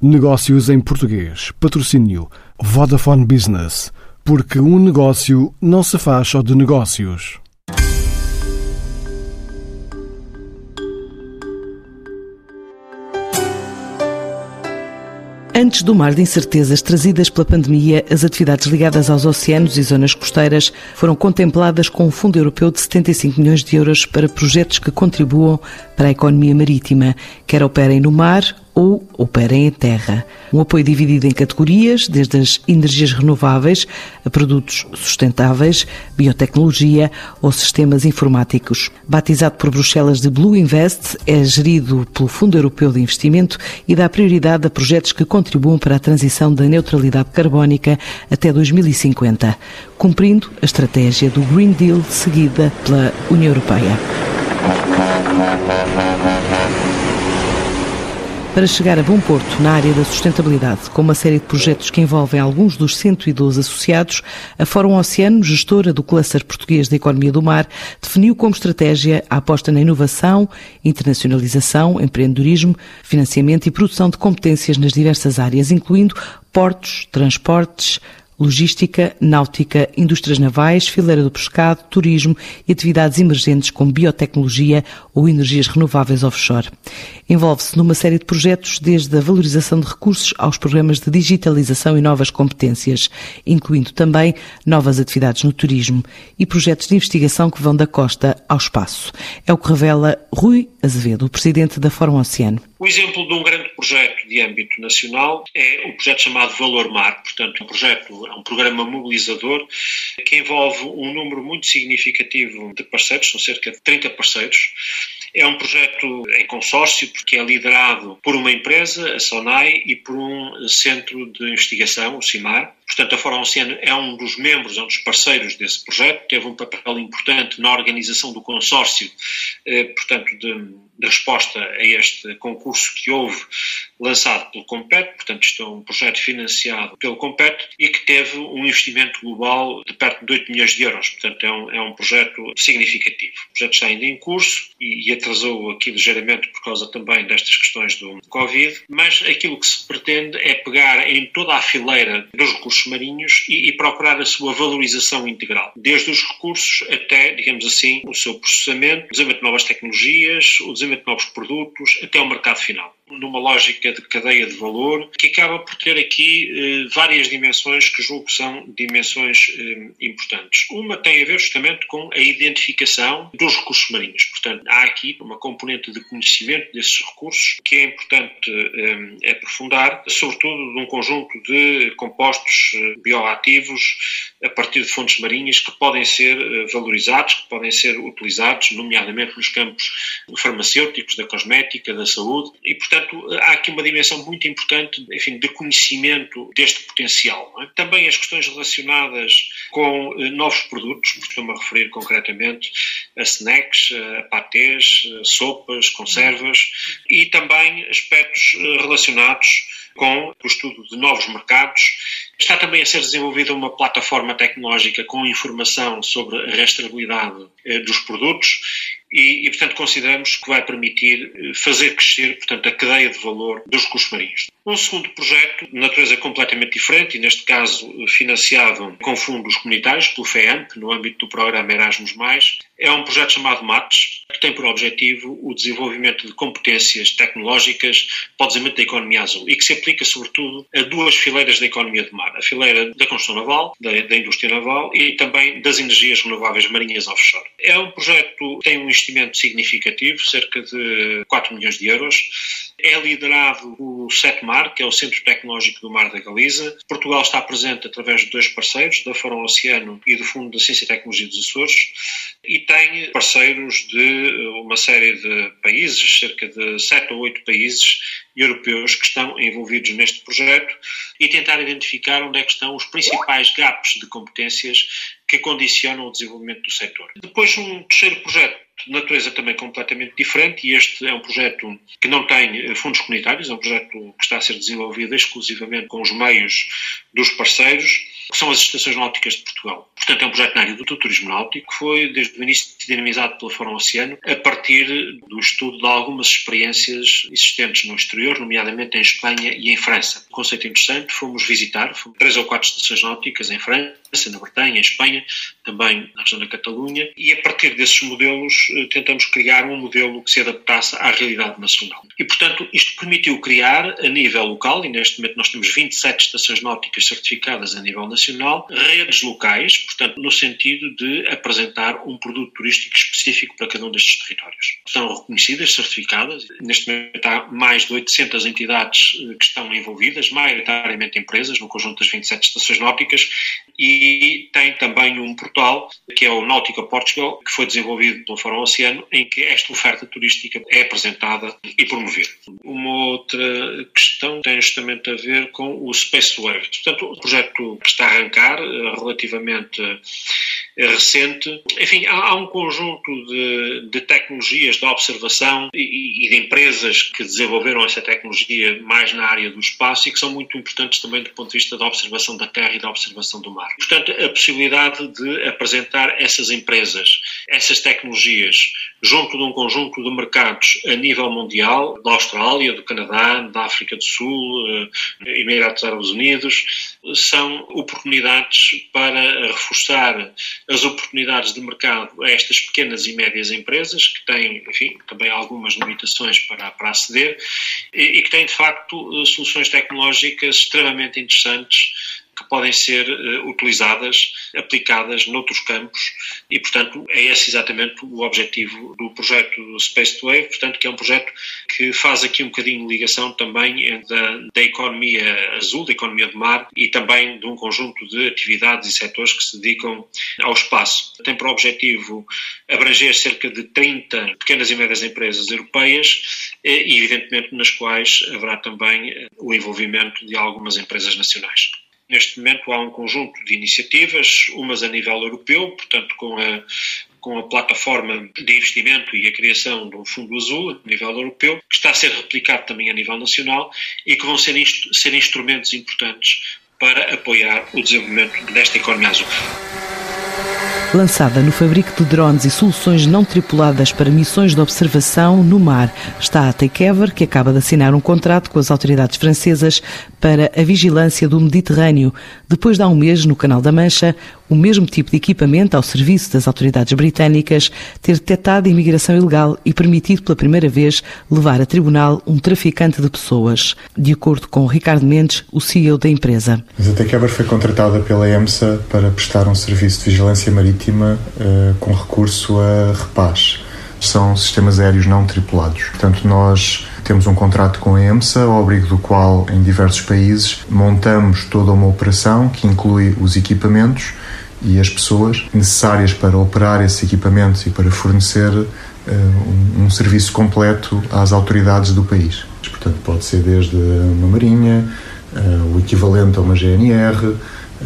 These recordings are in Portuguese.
Negócios em português. Patrocínio Vodafone Business. Porque um negócio não se faz só de negócios. Antes do mar de incertezas trazidas pela pandemia, as atividades ligadas aos oceanos e zonas costeiras foram contempladas com um fundo europeu de 75 milhões de euros para projetos que contribuam para a economia marítima, quer operem no mar ou operem em terra. Um apoio dividido em categorias, desde as energias renováveis a produtos sustentáveis, biotecnologia ou sistemas informáticos. Batizado por Bruxelas de Blue Invest, é gerido pelo Fundo Europeu de Investimento e dá prioridade a projetos que contribuam para a transição da neutralidade carbónica até 2050, cumprindo a estratégia do Green Deal seguida pela União Europeia. Para chegar a bom porto na área da sustentabilidade, com uma série de projetos que envolvem alguns dos 112 associados, a Fórum Oceano, gestora do cluster português da economia do mar, definiu como estratégia a aposta na inovação, internacionalização, empreendedorismo, financiamento e produção de competências nas diversas áreas, incluindo portos, transportes, logística, náutica, indústrias navais, fileira do pescado, turismo e atividades emergentes como biotecnologia ou energias renováveis offshore. Envolve-se numa série de projetos, desde a valorização de recursos aos programas de digitalização e novas competências, incluindo também novas atividades no turismo e projetos de investigação que vão da costa ao espaço. É o que revela Rui Azevedo, o presidente da Fórum Oceano. O exemplo de um grande projeto de âmbito nacional é o projeto chamado Valor Mar, portanto, um projeto, é um programa mobilizador que envolve um número muito significativo de parceiros, são cerca de 30 parceiros. É um projeto em consórcio, porque é liderado por uma empresa, a SONAI, e por um centro de investigação, o CIMAR. Portanto, a Fórum Oceano é um dos membros, é um dos parceiros desse projeto, teve um papel importante na organização do consórcio, eh, portanto, de de resposta a este concurso que houve lançado pelo Compet, portanto isto é um projeto financiado pelo Compet e que teve um investimento global de perto de 8 milhões de euros, portanto é um, é um projeto significativo. O projeto está ainda em curso e, e atrasou aqui ligeiramente por causa também destas questões do Covid, mas aquilo que se pretende é pegar em toda a fileira dos recursos marinhos e, e procurar a sua valorização integral, desde os recursos até, digamos assim, o seu processamento, o desenvolvimento de novas tecnologias, o desenvolvimento de novos produtos até o mercado final numa lógica de cadeia de valor, que acaba por ter aqui eh, várias dimensões que julgo que são dimensões eh, importantes. Uma tem a ver justamente com a identificação dos recursos marinhos. Portanto, há aqui uma componente de conhecimento desses recursos que é importante eh, aprofundar, sobretudo de um conjunto de compostos eh, bioativos a partir de fontes marinhas que podem ser eh, valorizados, que podem ser utilizados, nomeadamente nos campos farmacêuticos, da cosmética, da saúde, e, portanto, portanto, há aqui uma dimensão muito importante, enfim, de conhecimento deste potencial. É? Também as questões relacionadas com eh, novos produtos, a referir concretamente a snacks, a patês, a sopas, conservas, e também aspectos eh, relacionados com o estudo de novos mercados. Está também a ser desenvolvida uma plataforma tecnológica com informação sobre a rastreabilidade eh, dos produtos e, e, portanto, consideramos que vai permitir eh, fazer crescer, portanto, a cadeia de valor dos recursos marinhos. Um segundo projeto, de natureza completamente diferente, e neste caso financiado com fundos comunitários, pelo FEAMP, no âmbito do programa Erasmus+, é um projeto chamado MATES, que tem por objetivo o desenvolvimento de competências tecnológicas para o desenvolvimento da economia azul e que se aplica, sobretudo, a duas fileiras da economia de mar. A fileira da construção naval, da, da indústria naval e também das energias renováveis marinhas offshore. É um projeto que tem um investimento significativo, cerca de 4 milhões de euros, é liderado o SETMAR, que é o Centro Tecnológico do Mar da Galiza. Portugal está presente através de dois parceiros, da Fórum Oceano e do Fundo da Ciência e Tecnologia dos Açores, e tem parceiros de uma série de países, cerca de sete ou oito países europeus que estão envolvidos neste projeto e tentar identificar onde é que estão os principais gaps de competências que condicionam o desenvolvimento do setor. Depois, um terceiro projeto de natureza também completamente diferente e este é um projeto que não tem eh, fundos comunitários, é um projeto que está a ser desenvolvido exclusivamente com os meios dos parceiros que são as estações náuticas de Portugal. Portanto, é um projeto na área do turismo náutico que foi, desde o início, dinamizado pela Fórum Oceano, a partir do estudo de algumas experiências existentes no exterior, nomeadamente em Espanha e em França. Um conceito interessante, fomos visitar fomos três ou quatro estações náuticas em França, na Bretanha, em Espanha, também na região da Catalunha, e a partir desses modelos eh, tentamos criar um modelo que se adaptasse à realidade nacional. E, portanto, isto permitiu criar, a nível local, e neste momento nós temos 27 estações náuticas certificadas a nível nacional, redes locais, portanto, no sentido de apresentar um produto turístico específico para cada um destes territórios. Estão reconhecidas, certificadas, neste momento há mais de 800 entidades eh, que estão envolvidas, maioritariamente empresas, no conjunto das 27 estações náuticas, e tem também um portal que é o Náutica Portugal, que foi desenvolvido pelo Fórum Oceano, em que esta oferta turística é apresentada e promovida. Uma outra questão tem justamente a ver com o Space Wave. Portanto, o projeto que está a arrancar, eh, relativamente recente. Enfim, há, há um conjunto de, de, tecnologias de observação e, e, de empresas que desenvolveram essa tecnologia mais na área do espaço e que são muito importantes também do ponto de vista da observação da Terra e da observação do mar. Portanto, a possibilidade de apresentar essas empresas, essas tecnologias, junto de um conjunto de mercados a nível mundial, da Austrália, do Canadá, da África do Sul, eh, Emirados Árabes Unidos, são oportunidades para reforçar as oportunidades de mercado a estas pequenas e médias empresas, que têm, enfim, também algumas limitações para, para aceder, e, e que têm, de facto, soluções tecnológicas extremamente interessantes que podem ser uh, utilizadas, aplicadas noutros campos e, portanto, é esse exatamente o objetivo do projeto Space to Wave, portanto, que é um projeto que faz aqui um bocadinho de ligação também da, da economia azul, da economia do mar e também de um conjunto de atividades e setores que se dedicam ao espaço. Tem por objetivo abranger cerca de 30 pequenas e médias empresas europeias eh, e, evidentemente, nas quais haverá também eh, o envolvimento de algumas empresas nacionais. Neste momento há um conjunto de iniciativas, umas a nível europeu, portanto com a, com a plataforma de investimento e a criação de um fundo azul a nível europeu, que está a ser replicado também a nível nacional e que vão ser, ser instrumentos importantes para apoiar o desenvolvimento desta economia azul. Lançada no fabrico de drones e soluções não tripuladas para missões de observação no mar, está a Takeover, que acaba de assinar um contrato com as autoridades francesas para a vigilância do Mediterrâneo, depois de há um mês, no Canal da Mancha, o mesmo tipo de equipamento ao serviço das autoridades britânicas ter detectado imigração ilegal e permitido pela primeira vez levar a tribunal um traficante de pessoas, de acordo com Ricardo Mendes, o CEO da empresa. A Takeover foi contratada pela EMSA para prestar um serviço de vigilância marítima uh, com recurso a repás. São sistemas aéreos não tripulados. Portanto, nós temos um contrato com a EMSA, ao abrigo do qual, em diversos países, montamos toda uma operação que inclui os equipamentos e as pessoas necessárias para operar esses equipamentos e para fornecer uh, um, serviço completo às autoridades do país. Portanto, pode ser desde uma marinha, uh, o equivalente a uma GNR, uh,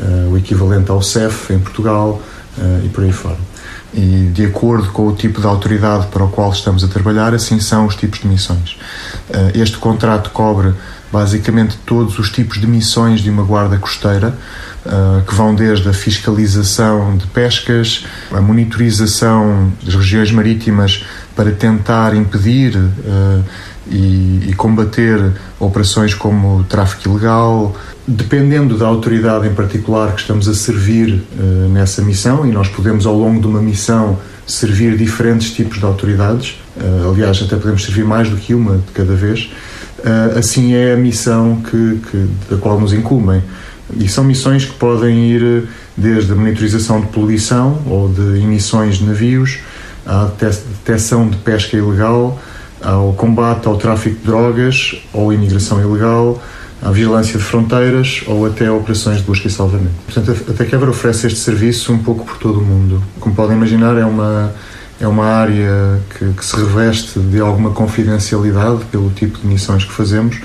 eh, o equivalente ao CEF em Portugal e por aí fora e de acordo com o tipo de autoridade para o qual estamos a trabalhar, assim são os tipos de missões. Eh, este contrato cobre basicamente todos os tipos de missões de uma guarda costeira, eh, que vão desde a fiscalização de pescas, a monitorização das regiões marítimas para tentar impedir eh, e combater operações como tráfico ilegal, Dependendo da autoridade em particular que estamos a servir uh, nessa missão, e nós podemos ao longo de uma missão servir diferentes tipos de autoridades, uh, aliás, até podemos servir mais do que uma de cada vez, uh, assim é a missão que, que, da qual nos incumbem. E são missões que podem ir desde a monitorização de poluição ou de emissões de navios, à detecção de pesca ilegal, ao combate ao tráfico de drogas ou imigração ilegal, à vigilância de fronteiras ou até a operações de busca e salvamento. Portanto, a Takeover oferece este serviço um pouco por todo o mundo. Como podem imaginar, é uma, é uma área que, que se reveste de alguma confidencialidade pelo tipo de missões que fazemos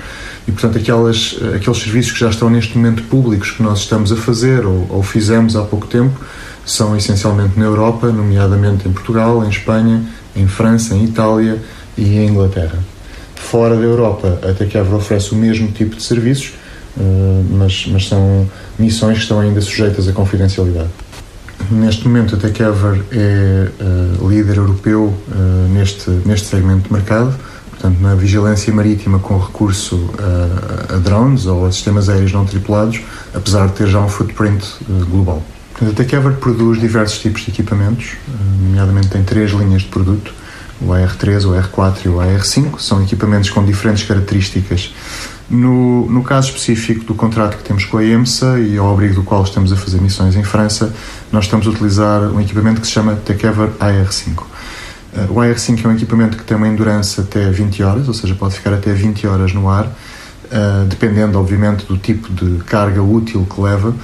e, portanto, aquelas, aqueles serviços que já estão neste momento públicos que nós estamos a fazer ou, ou fizemos há pouco tempo são essencialmente na Europa, nomeadamente em Portugal, em Espanha, em França, em Itália e em Inglaterra. Fora da Europa, a Takeover oferece o mesmo tipo de serviços, mas, mas são missões que estão ainda sujeitas à confidencialidade. Neste momento, a TechEver é uh, líder europeu uh, neste, neste segmento de mercado, portanto, na vigilância marítima com recurso a, a drones ou a sistemas aéreos não tripulados, apesar de ter já um footprint global. A TechEver produz diversos tipos de equipamentos, nomeadamente tem três linhas de produto, o AR3, o AR4 e o AR5, são equipamentos com diferentes características no, no caso específico do contrato que temos com a EMSA e ao abrigo do qual estamos a fazer missões em França, nós estamos a utilizar um equipamento que se chama TechEver AR5. Eh, o AR5 é um equipamento que tem uma endurance até 20 horas, ou seja, pode ficar até 20 horas no ar, uh, dependendo, obviamente, do tipo de carga útil que leva,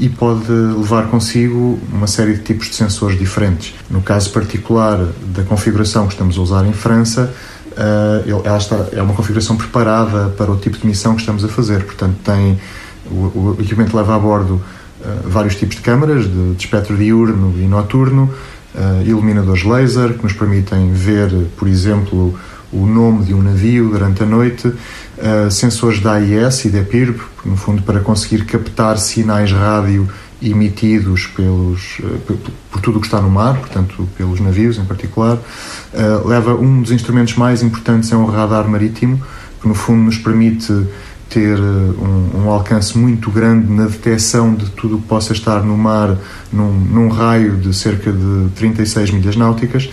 e pode levar consigo uma série de tipos de sensores diferentes. No caso particular da configuração que estamos a usar em França, uh, ela está, é uma configuração preparada para o tipo de missão que estamos a fazer. Portanto, tem o, o equipamento leva a bordo uh, vários tipos de câmaras, de, de espectro diurno e noturno, uh, iluminadores laser que nos permitem ver, por exemplo, o nome de um navio durante a noite, uh, sensores da AIS e da PIRB, no fundo para conseguir captar sinais rádio emitidos pelos, uh, por tudo o que está no mar, portanto pelos navios em particular. Uh, leva um dos instrumentos mais importantes é um radar marítimo, que no fundo nos permite ter um, um, alcance muito grande na detecção de tudo o que possa estar no mar num, num raio de cerca de 36 milhas náuticas.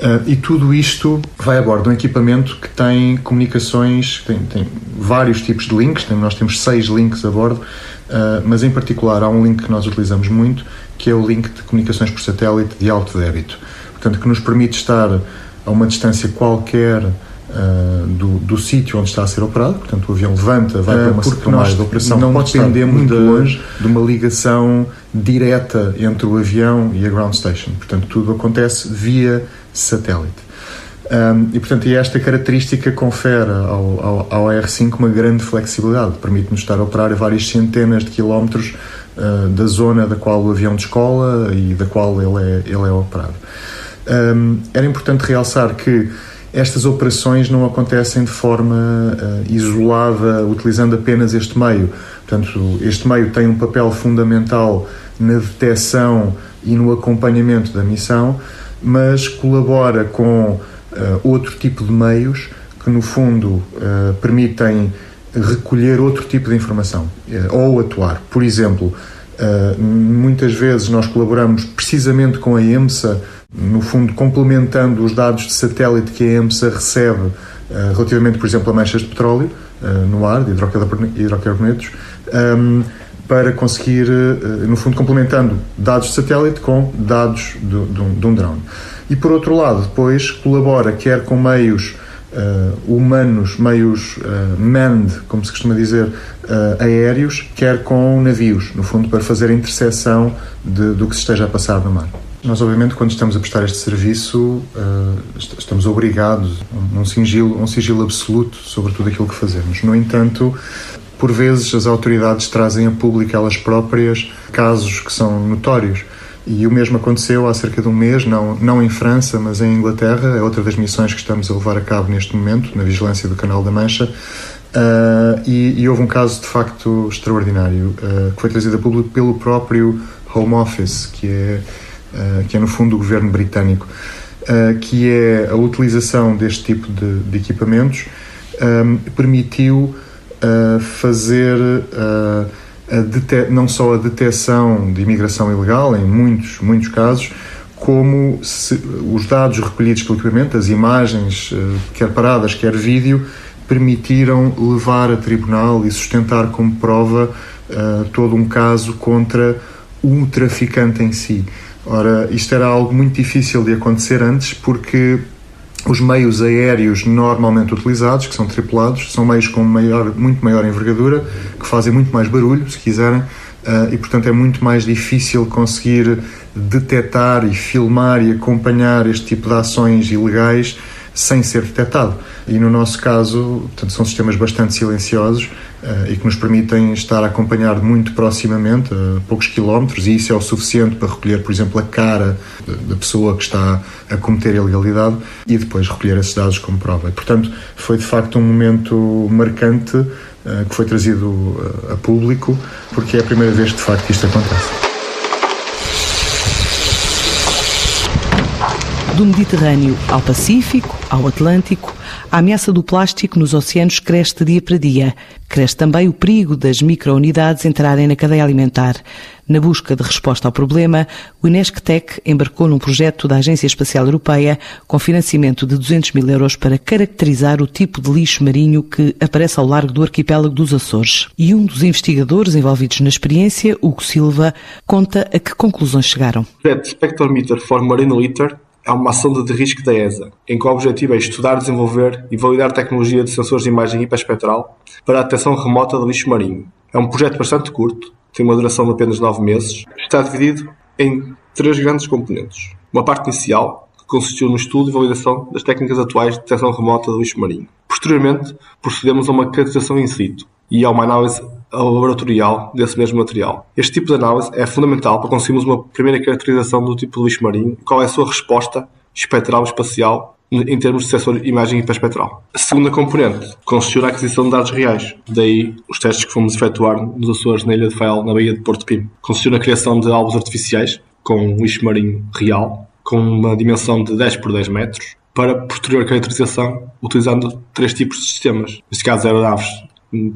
Uh, e tudo isto vai a bordo de um equipamento que tem comunicações, tem, tem vários tipos de links, tem, nós temos seis links a bordo, uh, mas em particular há um link que nós utilizamos muito, que é o link de comunicações por satélite de alto débito. Portanto, que nos permite estar a uma distância qualquer Uh, do, do sítio onde está a ser operado, portanto o avião levanta, vai uh, para uma porque nós de operação, não dependemos de, longe. de uma ligação direta entre o avião e a ground station, portanto tudo acontece via satélite. Um, e, portanto, esta característica confere ao, ao, ao AR5 uma grande flexibilidade, permite-nos estar a operar a várias centenas de quilómetros uh, da zona da qual o avião descola e da qual ele é, ele é operado. Um, era importante realçar que estas operações não acontecem de forma uh, isolada, utilizando apenas este meio. Portanto, este meio tem um papel fundamental na detecção e no acompanhamento da missão, mas colabora com uh, outro tipo de meios que, no fundo, uh, permitem recolher outro tipo de informação uh, ou atuar. Por exemplo, muitas vezes nós colaboramos precisamente com a EMSA, no fundo, complementando os dados de satélite que a EMSA recebe relativamente, por exemplo, a manchas de petróleo no ar, de hidrocarbonetos. Um, para conseguir, eh, no fundo, complementando dados de satélite com dados de, um, um drone. E por outro lado, depois colabora quer com meios uh, humanos, meios uh, manned, como se costuma dizer, uh, aéreos, quer com navios, no fundo, para fazer a interseção de, do que se esteja a passar no mar. Nós, obviamente, quando estamos a prestar este serviço, estamos obrigados a um sigilo, um sigilo absoluto sobre tudo aquilo que fazemos. No entanto, por vezes as autoridades trazem a público elas próprias casos que são notórios. E o mesmo aconteceu há cerca de um mês, não, não em França, mas em Inglaterra, é outra das missões que estamos a levar a cabo neste momento, na vigilância do Canal da Mancha. Uh, e, e, houve um caso de facto extraordinário, uh, que foi trazido a público pelo próprio Home Office, que é, uh, que é no fundo o governo britânico, que é a utilização deste tipo de, de equipamentos um, permitiu fazer não só a detecção de imigração ilegal, em muitos, muitos casos, como os dados recolhidos pelo equipamento, as imagens, eh, quer paradas, quer vídeo, permitiram levar a tribunal e sustentar como prova uh, todo um caso contra um traficante em si. Ora, isto era algo muito difícil de acontecer antes, porque os meios aéreos normalmente utilizados, que são tripulados, são meios com maior, muito maior envergadura, que fazem muito mais barulho, se quiserem, Uh, e portanto é muito mais difícil conseguir detectar e filmar e acompanhar este tipo de ações ilegais sem ser detectado. E no nosso caso, portanto, são sistemas bastante silenciosos e que nos permitem estar a acompanhar muito proximamente, a poucos quilómetros, e isso é o suficiente para recolher, por exemplo, a cara da pessoa que está a cometer ilegalidade e depois recolher esses dados como prova. E, portanto, foi de facto um momento marcante que foi trazido a público, porque é a primeira vez de facto que isto acontece. Do Mediterrâneo ao Pacífico, ao Atlântico, a ameaça do plástico nos oceanos cresce dia para dia. Cresce também o perigo das microunidades entrarem na cadeia alimentar. Na busca de resposta ao problema, o Inesctec embarcou num projeto da Agência Espacial Europeia com financiamento de 200 mil euros para caracterizar o tipo de lixo marinho que aparece ao largo do arquipélago dos Açores. E um dos investigadores envolvidos na experiência, Hugo Silva, conta a que conclusões chegaram. Projeto Spectrometer for Marine Litter é uma ação de risco da ESA, em que o objetivo é estudar, desenvolver e validar tecnologia de sensores de imagem hiperespectral para a detecção remota de lixo marinho. É um projeto bastante curto, tem uma duração de apenas 9 meses, está dividido em três grandes componentes. Uma parte inicial, que consistiu no estudo e validação das técnicas atuais de detecção remota de lixo marinho. Posteriormente, procedemos a uma caracterização in situ e a uma análise laboratorial desse mesmo material. Este tipo de análise é fundamental para conseguirmos uma primeira caracterização do tipo de lixo marinho qual é a sua resposta espectral espacial em termos de sensor imagem hiperespectral. A segunda componente consistiu na aquisição de dados reais, daí os testes que fomos efetuar nos Açores na Ilha de Fael, na Baía de Porto Pim. Consistiu na criação de alvos artificiais com lixo marinho real, com uma dimensão de 10 por 10 metros, para posterior caracterização utilizando três tipos de sistemas. Neste caso, aeronaves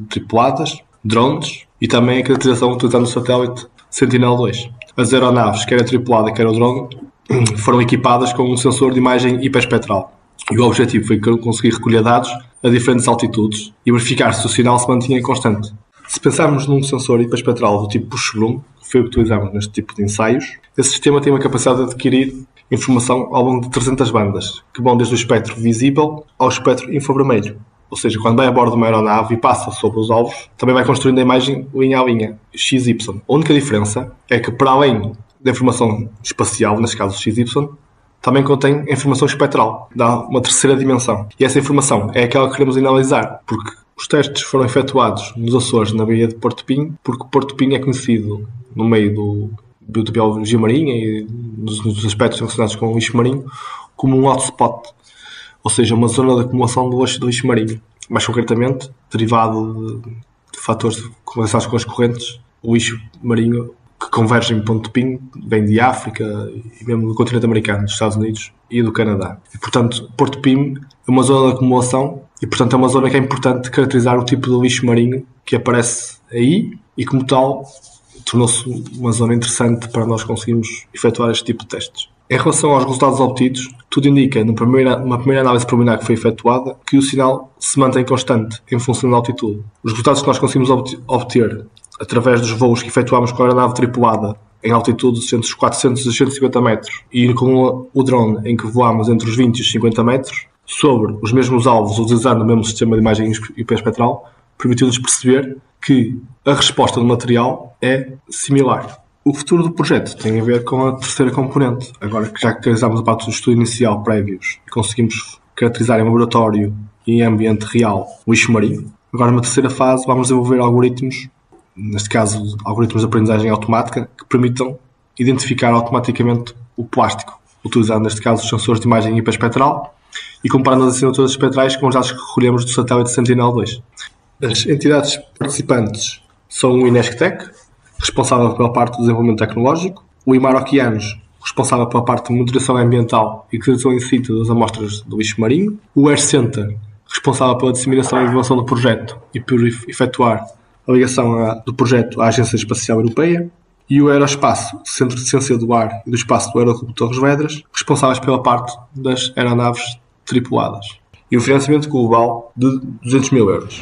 tripuladas, drones e também a caracterização utilizando o satélite Sentinel-2. As aeronaves, quer a tripulada, quer o drone, foram equipadas com um sensor de imagem hiperespectral. E o objetivo foi conseguir recolher dados a diferentes altitudes e verificar se o sinal se mantinha constante. Se pensarmos num sensor hiperespectral do tipo push-bloom, que foi o que utilizamos neste tipo de ensaios, esse sistema tem uma capacidade de adquirir informação ao longo de 300 bandas, que vão desde o espectro visível ao espectro infravermelho. Ou seja, quando vai a bordo de uma aeronave e passa sobre os alvos, também vai construindo a imagem linha a linha, XY. A única diferença é que, para além da informação espacial, neste caso XY, também contém informação espectral, dá uma terceira dimensão. E essa informação é aquela que queremos analisar, porque os testes foram efetuados nos Açores, na Baía de Porto Pinho, porque Porto Pinho é conhecido no meio do biologia marinha e nos aspectos relacionados com o lixo marinho como um hotspot ou seja, uma zona de acumulação do lixo, do lixo marinho. Mais concretamente, derivado de, de fatores relacionados com as correntes, o lixo marinho que converge em ponto de ping vem de África e mesmo do continente americano, dos Estados Unidos e do Canadá. E, portanto, Porto Pim é uma zona de acumulação e, portanto, é uma zona que é importante caracterizar o tipo de lixo marinho que aparece aí e, como tal, tornou-se uma zona interessante para nós conseguirmos efetuar este tipo de testes. Em relação aos resultados obtidos, tudo indica, numa primeira, primeira análise preliminar que foi efetuada, que o sinal se mantém constante em função da altitude. Os resultados que nós conseguimos obter através dos voos que efetuámos com a aeronave tripulada em altitudes entre os 400 e 150 metros e com o drone em que voámos entre os 20 e os 50 metros, sobre os mesmos alvos, utilizando o mesmo sistema de imagem hiperespectral, permitiu-nos perceber que a resposta do material é similar. O futuro do projeto tem a ver com a terceira componente. Agora que já caracterizámos a parte do estudo inicial prévios e conseguimos caracterizar em laboratório e em ambiente real o lixo marinho, agora numa terceira fase vamos desenvolver algoritmos, neste caso algoritmos de aprendizagem automática, que permitam identificar automaticamente o plástico, utilizando neste caso os sensores de imagem hiperespectral e comparando as assinaturas espectrais com os dados que recolhemos do satélite Sentinel-2. As entidades participantes são o Inesctec, responsável pela parte do desenvolvimento tecnológico, o IMAR Oceanos, responsável pela parte de moderação ambiental e criação in situ das amostras do lixo marinho, o Air Center, responsável pela disseminação e inovação do projeto e por efetuar a ligação do projeto à Agência Espacial Europeia, e o Aeroespaço, Centro de Ciência do Ar e do Espaço do Aeroclube Torres Vedras, responsáveis pela parte das aeronaves tripuladas. E um financiamento global de 200 mil euros.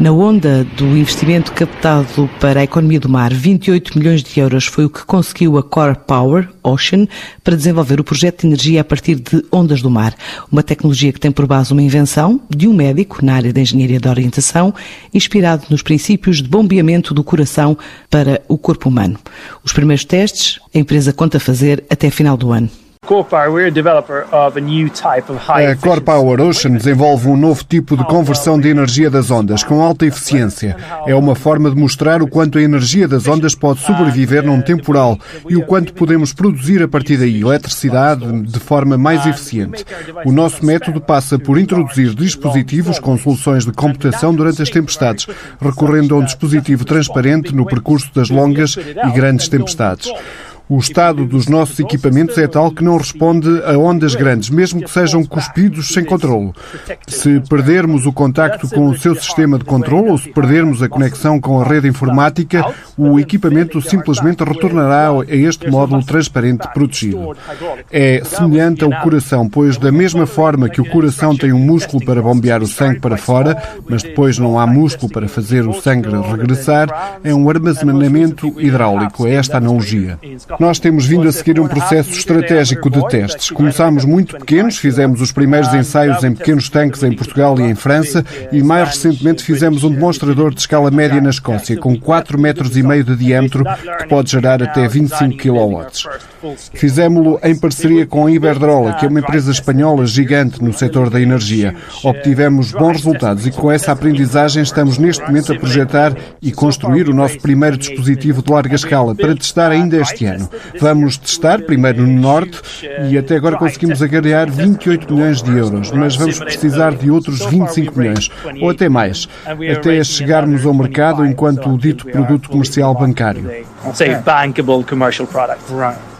Na onda do investimento captado para a economia do mar, 28 milhões de euros foi o que conseguiu a Core Power Ocean para desenvolver o projeto de energia a partir de ondas do mar. Uma tecnologia que tem por base uma invenção de um médico na área da engenharia da orientação, inspirado nos princípios de bombeamento do coração para o corpo humano. Os primeiros testes a empresa conta fazer até final do ano. A Core Power Ocean desenvolve um novo tipo de conversão de energia das ondas com alta eficiência. É uma forma de mostrar o quanto a energia das ondas pode sobreviver num temporal e o quanto podemos produzir a partir daí eletricidade de forma mais eficiente. O nosso método passa por introduzir dispositivos com soluções de computação durante as tempestades, recorrendo a um dispositivo transparente no percurso das longas e grandes tempestades. O estado dos nossos equipamentos é tal que não responde a ondas grandes, mesmo que sejam cuspidos sem controlo. Se perdermos o contacto com o seu sistema de controle ou se perdermos a conexão com a rede informática, o equipamento simplesmente retornará a este módulo transparente protegido. É semelhante ao coração, pois da mesma forma que o coração tem um músculo para bombear o sangue para fora, mas depois não há músculo para fazer o sangue regressar, é um armazenamento hidráulico. É esta analogia. Nós temos vindo a seguir um processo estratégico de testes. Começámos muito pequenos, fizemos os primeiros ensaios em pequenos tanques em Portugal e em França e mais recentemente fizemos um demonstrador de escala média na Escócia com 4 metros e meio de diâmetro que pode gerar até 25 kW. Fizemos-lo em parceria com a Iberdrola, que é uma empresa espanhola gigante no setor da energia. Obtivemos bons resultados e com essa aprendizagem estamos neste momento a projetar e construir o nosso primeiro dispositivo de larga escala para testar ainda este ano ano. Vamos testar primeiro no Norte e até agora conseguimos agarrar 28 milhões de euros, mas vamos precisar de outros 25 milhões, ou até mais, até chegarmos ao mercado enquanto o dito produto comercial bancário.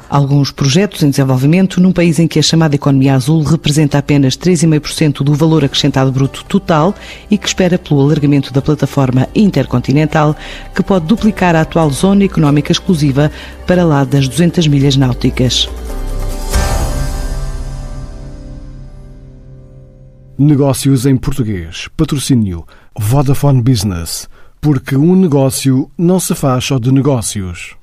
Alguns projetos em desenvolvimento num país em que a chamada economia azul representa apenas 3,5% do valor acrescentado bruto total e que espera pelo alargamento da plataforma intercontinental, que pode duplicar a atual zona económica exclusiva para lá das 200 milhas náuticas. Negócios em português. Patrocínio Vodafone Business. Porque um negócio não se faz só de negócios.